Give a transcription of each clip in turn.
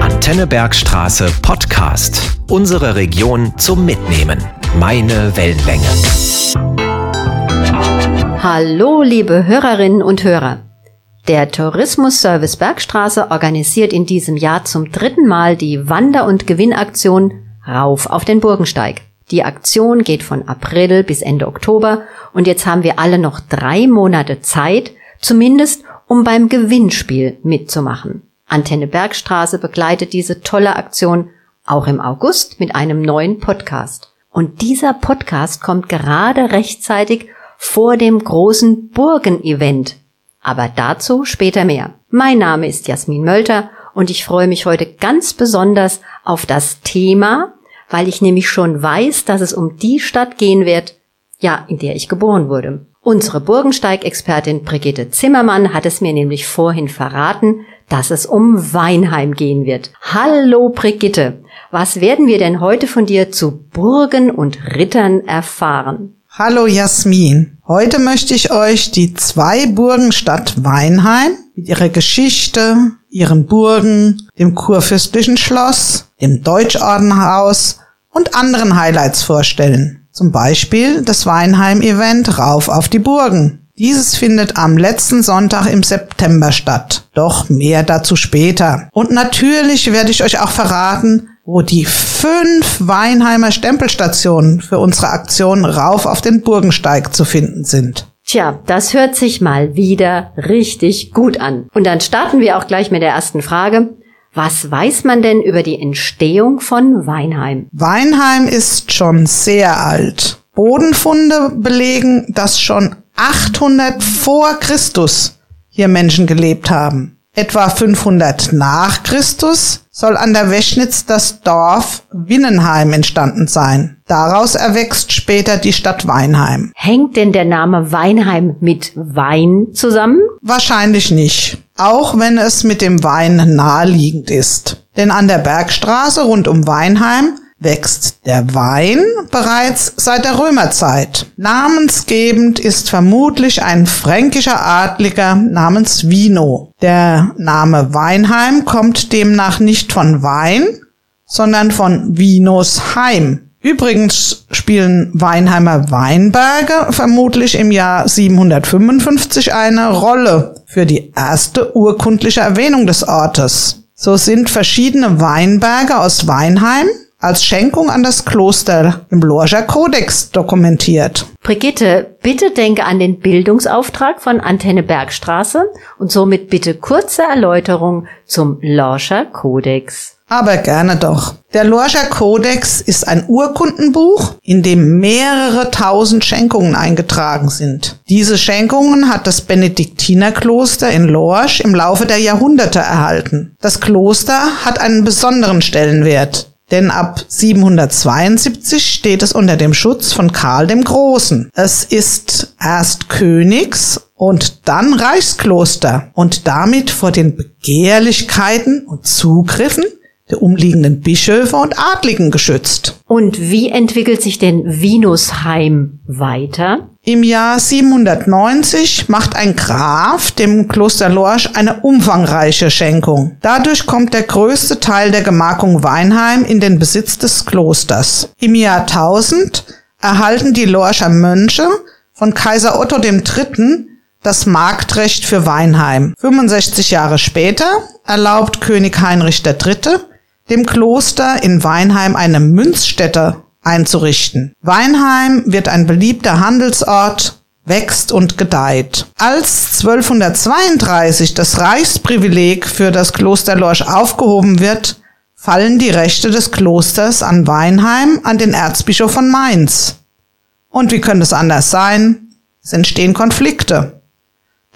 Antenne Bergstraße Podcast. Unsere Region zum Mitnehmen. Meine Wellenlänge. Hallo, liebe Hörerinnen und Hörer. Der Tourismusservice Bergstraße organisiert in diesem Jahr zum dritten Mal die Wander- und Gewinnaktion Rauf auf den Burgensteig. Die Aktion geht von April bis Ende Oktober und jetzt haben wir alle noch drei Monate Zeit, zumindest um beim Gewinnspiel mitzumachen. Antenne Bergstraße begleitet diese tolle Aktion auch im August mit einem neuen Podcast. Und dieser Podcast kommt gerade rechtzeitig vor dem großen Burgen-Event. Aber dazu später mehr. Mein Name ist Jasmin Mölter und ich freue mich heute ganz besonders auf das Thema, weil ich nämlich schon weiß, dass es um die Stadt gehen wird, ja, in der ich geboren wurde. Unsere Burgensteig-Expertin Brigitte Zimmermann hat es mir nämlich vorhin verraten, dass es um Weinheim gehen wird. Hallo Brigitte, was werden wir denn heute von dir zu Burgen und Rittern erfahren? Hallo Jasmin. Heute möchte ich euch die zwei Burgenstadt Weinheim mit ihrer Geschichte, ihren Burgen, dem kurfürstlichen Schloss, dem Deutschordenhaus und anderen Highlights vorstellen. Zum Beispiel das Weinheim-Event Rauf auf die Burgen. Dieses findet am letzten Sonntag im September statt. Doch mehr dazu später. Und natürlich werde ich euch auch verraten, wo die fünf Weinheimer Stempelstationen für unsere Aktion Rauf auf den Burgensteig zu finden sind. Tja, das hört sich mal wieder richtig gut an. Und dann starten wir auch gleich mit der ersten Frage. Was weiß man denn über die Entstehung von Weinheim? Weinheim ist schon sehr alt. Bodenfunde belegen, dass schon 800 vor Christus hier Menschen gelebt haben. Etwa 500 nach Christus soll an der Weschnitz das Dorf Winnenheim entstanden sein. Daraus erwächst später die Stadt Weinheim. Hängt denn der Name Weinheim mit Wein zusammen? Wahrscheinlich nicht. Auch wenn es mit dem Wein naheliegend ist. Denn an der Bergstraße rund um Weinheim wächst der Wein bereits seit der Römerzeit. Namensgebend ist vermutlich ein fränkischer Adliger namens Vino. Der Name Weinheim kommt demnach nicht von Wein, sondern von Vinos Heim. Übrigens spielen Weinheimer Weinberge vermutlich im Jahr 755 eine Rolle für die erste urkundliche Erwähnung des Ortes. So sind verschiedene Weinberge aus Weinheim als Schenkung an das Kloster im Lorscher Kodex dokumentiert. Brigitte, bitte denke an den Bildungsauftrag von Antenne Bergstraße und somit bitte kurze Erläuterung zum Lorscher Kodex. Aber gerne doch. Der Lorscher Kodex ist ein Urkundenbuch, in dem mehrere tausend Schenkungen eingetragen sind. Diese Schenkungen hat das Benediktinerkloster in Lorsch im Laufe der Jahrhunderte erhalten. Das Kloster hat einen besonderen Stellenwert denn ab 772 steht es unter dem Schutz von Karl dem Großen. Es ist erst Königs und dann Reichskloster und damit vor den Begehrlichkeiten und Zugriffen der umliegenden Bischöfe und Adligen geschützt. Und wie entwickelt sich denn Vinusheim weiter? Im Jahr 790 macht ein Graf dem Kloster Lorsch eine umfangreiche Schenkung. Dadurch kommt der größte Teil der Gemarkung Weinheim in den Besitz des Klosters. Im Jahr 1000 erhalten die Lorscher Mönche von Kaiser Otto III. das Marktrecht für Weinheim. 65 Jahre später erlaubt König Heinrich III dem Kloster in Weinheim eine Münzstätte einzurichten. Weinheim wird ein beliebter Handelsort, wächst und gedeiht. Als 1232 das Reichsprivileg für das Kloster Lorsch aufgehoben wird, fallen die Rechte des Klosters an Weinheim an den Erzbischof von Mainz. Und wie könnte es anders sein? Es entstehen Konflikte.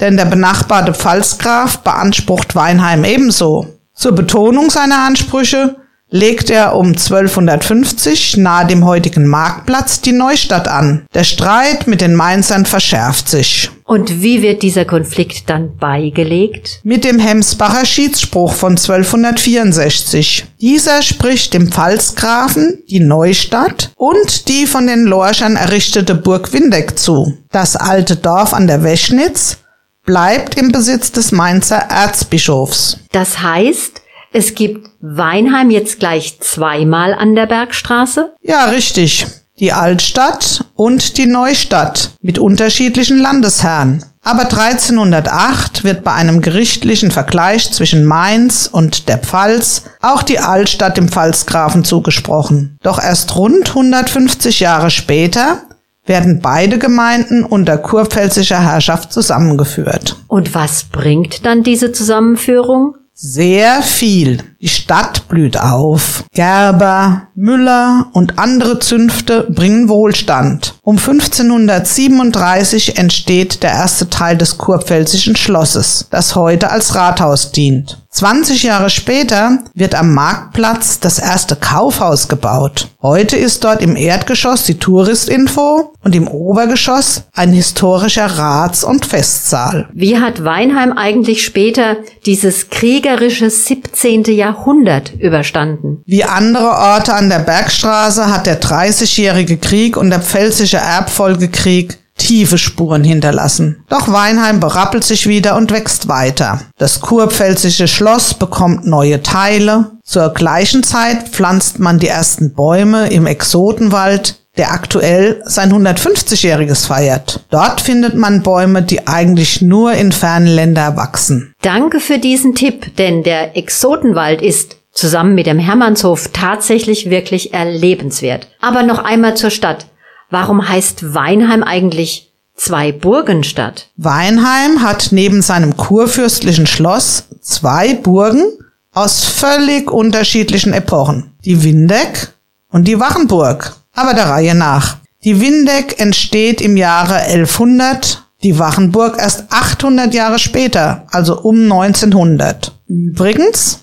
Denn der benachbarte Pfalzgraf beansprucht Weinheim ebenso. Zur Betonung seiner Ansprüche legt er um 1250 nahe dem heutigen Marktplatz die Neustadt an. Der Streit mit den Mainzern verschärft sich. Und wie wird dieser Konflikt dann beigelegt? Mit dem Hemsbacher Schiedsspruch von 1264. Dieser spricht dem Pfalzgrafen die Neustadt und die von den Lorschern errichtete Burg Windeck zu. Das alte Dorf an der Weschnitz bleibt im Besitz des Mainzer Erzbischofs. Das heißt, es gibt Weinheim jetzt gleich zweimal an der Bergstraße? Ja, richtig. Die Altstadt und die Neustadt mit unterschiedlichen Landesherren. Aber 1308 wird bei einem gerichtlichen Vergleich zwischen Mainz und der Pfalz auch die Altstadt dem Pfalzgrafen zugesprochen. Doch erst rund 150 Jahre später werden beide Gemeinden unter kurpfälzischer Herrschaft zusammengeführt. Und was bringt dann diese Zusammenführung? Sehr viel. Die Stadt blüht auf. Gerber, Müller und andere Zünfte bringen Wohlstand. Um 1537 entsteht der erste Teil des kurpfälzischen Schlosses, das heute als Rathaus dient. 20 Jahre später wird am Marktplatz das erste Kaufhaus gebaut. Heute ist dort im Erdgeschoss die Touristinfo und im Obergeschoss ein historischer Rats- und Festsaal. Wie hat Weinheim eigentlich später dieses kriegerische 17. Jahrhundert überstanden? Wie andere Orte an der Bergstraße hat der Dreißigjährige Krieg und der Pfälzische Erbfolgekrieg tiefe Spuren hinterlassen. Doch Weinheim berappelt sich wieder und wächst weiter. Das kurpfälzische Schloss bekommt neue Teile. Zur gleichen Zeit pflanzt man die ersten Bäume im Exotenwald, der aktuell sein 150-jähriges feiert. Dort findet man Bäume, die eigentlich nur in fernen Ländern wachsen. Danke für diesen Tipp, denn der Exotenwald ist zusammen mit dem Hermannshof tatsächlich wirklich erlebenswert. Aber noch einmal zur Stadt. Warum heißt Weinheim eigentlich zwei Burgenstadt? Weinheim hat neben seinem kurfürstlichen Schloss zwei Burgen aus völlig unterschiedlichen Epochen. Die Windeck und die Wachenburg. Aber der Reihe nach. Die Windeck entsteht im Jahre 1100, die Wachenburg erst 800 Jahre später, also um 1900. Übrigens,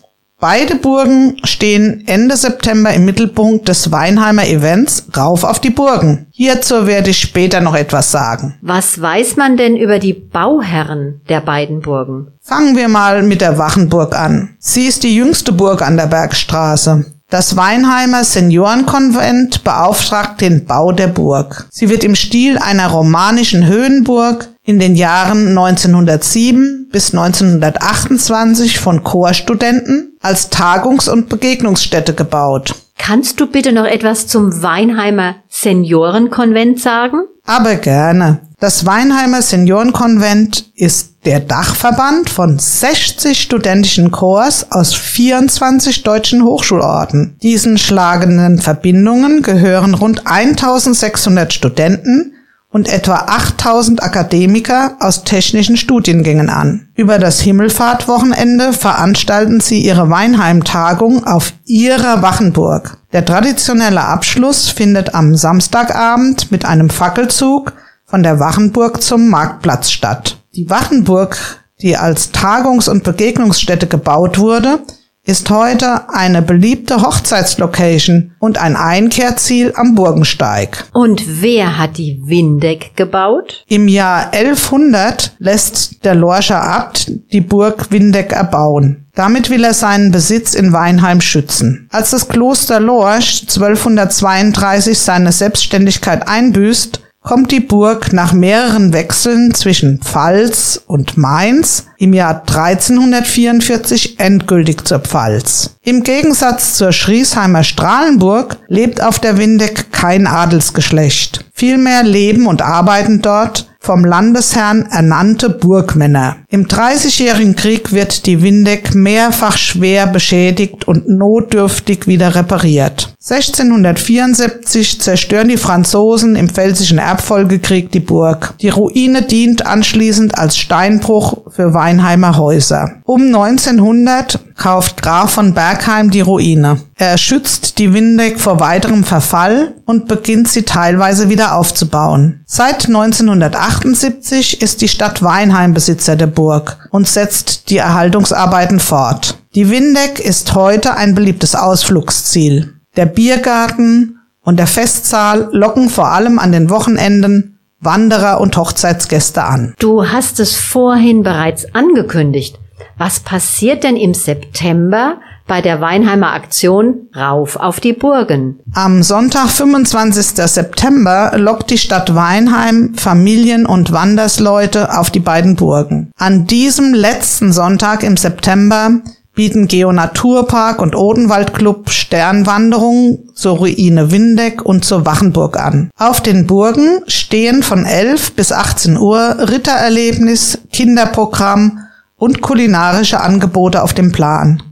Beide Burgen stehen Ende September im Mittelpunkt des Weinheimer Events Rauf auf die Burgen. Hierzu werde ich später noch etwas sagen. Was weiß man denn über die Bauherren der beiden Burgen? Fangen wir mal mit der Wachenburg an. Sie ist die jüngste Burg an der Bergstraße. Das Weinheimer Seniorenkonvent beauftragt den Bau der Burg. Sie wird im Stil einer romanischen Höhenburg in den Jahren 1907 bis 1928 von Chorstudenten als Tagungs- und Begegnungsstätte gebaut. Kannst du bitte noch etwas zum Weinheimer Seniorenkonvent sagen? Aber gerne. Das Weinheimer Seniorenkonvent ist der Dachverband von 60 studentischen Chors aus 24 deutschen Hochschulorten. Diesen schlagenden Verbindungen gehören rund 1600 Studenten und etwa 8000 Akademiker aus technischen Studiengängen an. Über das Himmelfahrtwochenende veranstalten sie ihre Weinheim-Tagung auf ihrer Wachenburg. Der traditionelle Abschluss findet am Samstagabend mit einem Fackelzug von der Wachenburg zum Marktplatz statt. Die Wachenburg, die als Tagungs- und Begegnungsstätte gebaut wurde, ist heute eine beliebte Hochzeitslocation und ein Einkehrziel am Burgensteig. Und wer hat die Windeck gebaut? Im Jahr 1100 lässt der Lorscher Abt die Burg Windeck erbauen. Damit will er seinen Besitz in Weinheim schützen. Als das Kloster Lorsch 1232 seine Selbstständigkeit einbüßt, kommt die Burg nach mehreren Wechseln zwischen Pfalz und Mainz im Jahr 1344 endgültig zur Pfalz. Im Gegensatz zur Schriesheimer Strahlenburg lebt auf der Windeck kein Adelsgeschlecht. Vielmehr leben und arbeiten dort vom Landesherrn ernannte Burgmänner. Im Dreißigjährigen Krieg wird die Windeck mehrfach schwer beschädigt und notdürftig wieder repariert. 1674 zerstören die Franzosen im Pfälzischen Erbfolgekrieg die Burg. Die Ruine dient anschließend als Steinbruch für Weinheimer Häuser. Um 1900 kauft Graf von Bergheim die Ruine. Er schützt die Windeck vor weiterem Verfall und beginnt sie teilweise wieder aufzubauen. Seit 1978 ist die Stadt Weinheim Besitzer der Burg und setzt die Erhaltungsarbeiten fort. Die Windeck ist heute ein beliebtes Ausflugsziel. Der Biergarten und der Festsaal locken vor allem an den Wochenenden Wanderer und Hochzeitsgäste an. Du hast es vorhin bereits angekündigt. Was passiert denn im September, bei der Weinheimer Aktion Rauf auf die Burgen. Am Sonntag, 25. September, lockt die Stadt Weinheim Familien und Wandersleute auf die beiden Burgen. An diesem letzten Sonntag im September bieten Geonaturpark und Odenwaldclub Sternwanderungen zur Ruine Windeck und zur Wachenburg an. Auf den Burgen stehen von 11 bis 18 Uhr Rittererlebnis, Kinderprogramm und kulinarische Angebote auf dem Plan.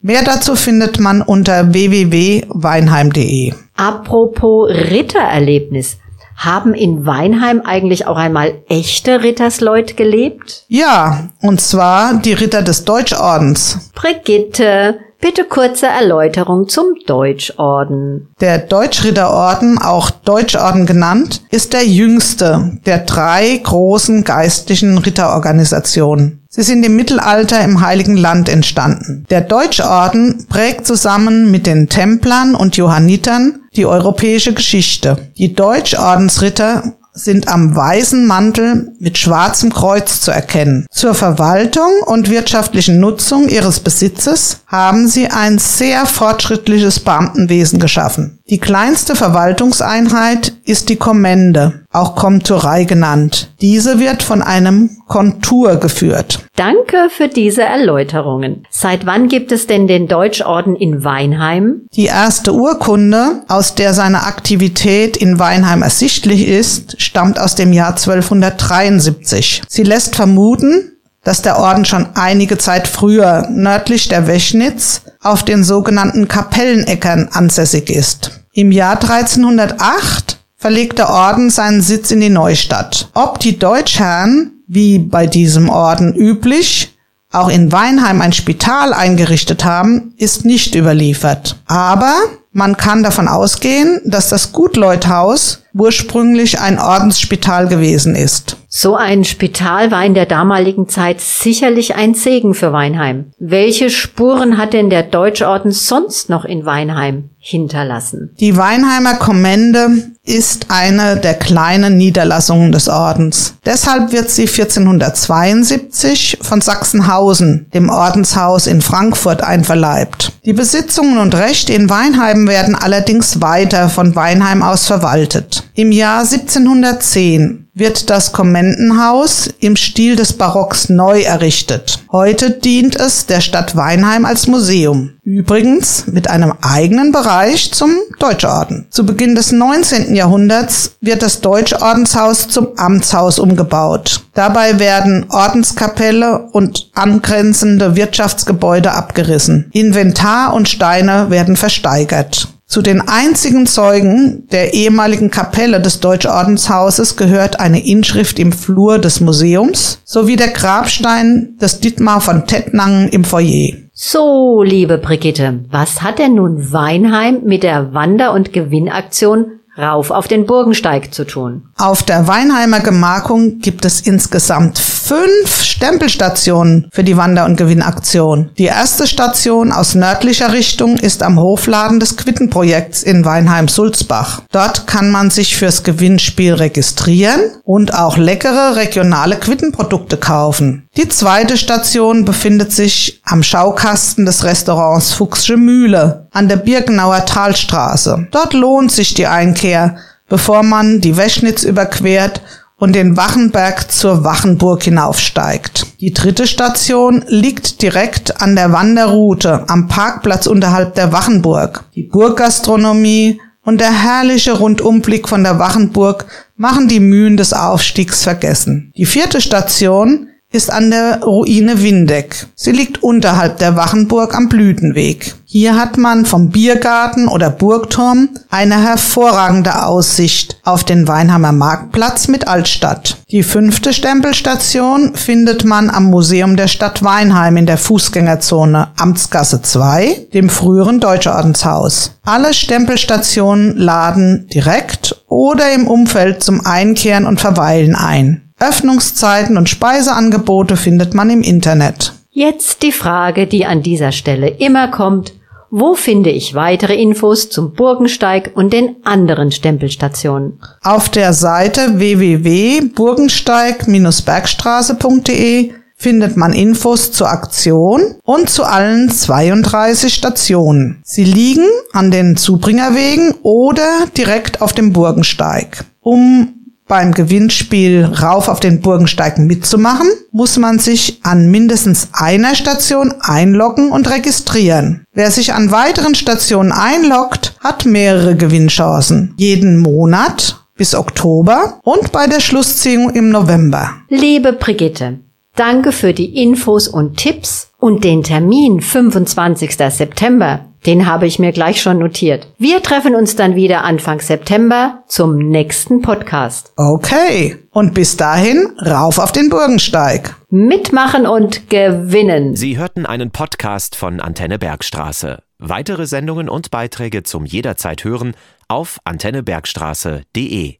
Mehr dazu findet man unter www.weinheim.de. Apropos Rittererlebnis. Haben in Weinheim eigentlich auch einmal echte Rittersleut gelebt? Ja, und zwar die Ritter des Deutschordens. Brigitte, bitte kurze Erläuterung zum Deutschorden. Der Deutschritterorden, auch Deutschorden genannt, ist der jüngste der drei großen geistlichen Ritterorganisationen. Sie sind im Mittelalter im Heiligen Land entstanden. Der Deutschorden prägt zusammen mit den Templern und Johannitern die europäische Geschichte. Die Deutschordensritter sind am weißen Mantel mit schwarzem Kreuz zu erkennen. Zur Verwaltung und wirtschaftlichen Nutzung ihres Besitzes haben sie ein sehr fortschrittliches Beamtenwesen geschaffen. Die kleinste Verwaltungseinheit ist die Kommende, auch Komturei genannt. Diese wird von einem Kontur geführt. Danke für diese Erläuterungen. Seit wann gibt es denn den Deutschorden in Weinheim? Die erste Urkunde, aus der seine Aktivität in Weinheim ersichtlich ist, stammt aus dem Jahr 1273. Sie lässt vermuten, dass der Orden schon einige Zeit früher nördlich der Weschnitz auf den sogenannten Kapellenäckern ansässig ist. Im Jahr 1308 verlegt der Orden seinen Sitz in die Neustadt. Ob die Deutschherren, wie bei diesem Orden üblich, auch in Weinheim ein Spital eingerichtet haben, ist nicht überliefert. Aber man kann davon ausgehen, dass das Gutleuthaus ursprünglich ein Ordensspital gewesen ist. So ein Spital war in der damaligen Zeit sicherlich ein Segen für Weinheim. Welche Spuren hat denn der Deutschorden sonst noch in Weinheim hinterlassen? Die Weinheimer Kommende ist eine der kleinen Niederlassungen des Ordens. Deshalb wird sie 1472 von Sachsenhausen, dem Ordenshaus in Frankfurt, einverleibt. Die Besitzungen und Rechte in Weinheim werden allerdings weiter von Weinheim aus verwaltet. Im Jahr 1710 wird das Kommendenhaus im Stil des Barocks neu errichtet. Heute dient es der Stadt Weinheim als Museum. Übrigens mit einem eigenen Bereich zum Deutschorden. Zu Beginn des 19. Jahrhunderts wird das Deutschordenshaus zum Amtshaus umgebaut. Dabei werden Ordenskapelle und angrenzende Wirtschaftsgebäude abgerissen. Inventar und Steine werden versteigert. Zu den einzigen Zeugen der ehemaligen Kapelle des Deutschordenshauses gehört eine Inschrift im Flur des Museums sowie der Grabstein des Dietmar von Tettnangen im Foyer. So, liebe Brigitte, was hat denn nun Weinheim mit der Wander- und Gewinnaktion rauf auf den Burgensteig zu tun. Auf der Weinheimer Gemarkung gibt es insgesamt fünf Stempelstationen für die Wander- und Gewinnaktion. Die erste Station aus nördlicher Richtung ist am Hofladen des Quittenprojekts in Weinheim-Sulzbach. Dort kann man sich fürs Gewinnspiel registrieren und auch leckere regionale Quittenprodukte kaufen. Die zweite Station befindet sich am Schaukasten des Restaurants Fuchsche Mühle an der Birkenauer Talstraße. Dort lohnt sich die Einkehr, bevor man die Weschnitz überquert und den Wachenberg zur Wachenburg hinaufsteigt. Die dritte Station liegt direkt an der Wanderroute am Parkplatz unterhalb der Wachenburg. Die Burggastronomie und der herrliche Rundumblick von der Wachenburg machen die Mühen des Aufstiegs vergessen. Die vierte Station ist an der Ruine Windeck. Sie liegt unterhalb der Wachenburg am Blütenweg. Hier hat man vom Biergarten oder Burgturm eine hervorragende Aussicht auf den Weinheimer Marktplatz mit Altstadt. Die fünfte Stempelstation findet man am Museum der Stadt Weinheim in der Fußgängerzone Amtsgasse 2, dem früheren Deutschordenshaus. Alle Stempelstationen laden direkt oder im Umfeld zum Einkehren und Verweilen ein. Öffnungszeiten und Speiseangebote findet man im Internet. Jetzt die Frage, die an dieser Stelle immer kommt. Wo finde ich weitere Infos zum Burgensteig und den anderen Stempelstationen? Auf der Seite www.burgensteig-bergstraße.de findet man Infos zur Aktion und zu allen 32 Stationen. Sie liegen an den Zubringerwegen oder direkt auf dem Burgensteig. Um beim Gewinnspiel Rauf auf den Burgensteig mitzumachen, muss man sich an mindestens einer Station einloggen und registrieren. Wer sich an weiteren Stationen einloggt, hat mehrere Gewinnchancen. Jeden Monat bis Oktober und bei der Schlussziehung im November. Liebe Brigitte, danke für die Infos und Tipps und den Termin 25. September. Den habe ich mir gleich schon notiert. Wir treffen uns dann wieder Anfang September zum nächsten Podcast. Okay. Und bis dahin rauf auf den Burgensteig. Mitmachen und gewinnen. Sie hörten einen Podcast von Antenne Bergstraße. Weitere Sendungen und Beiträge zum jederzeit hören auf antennebergstraße.de.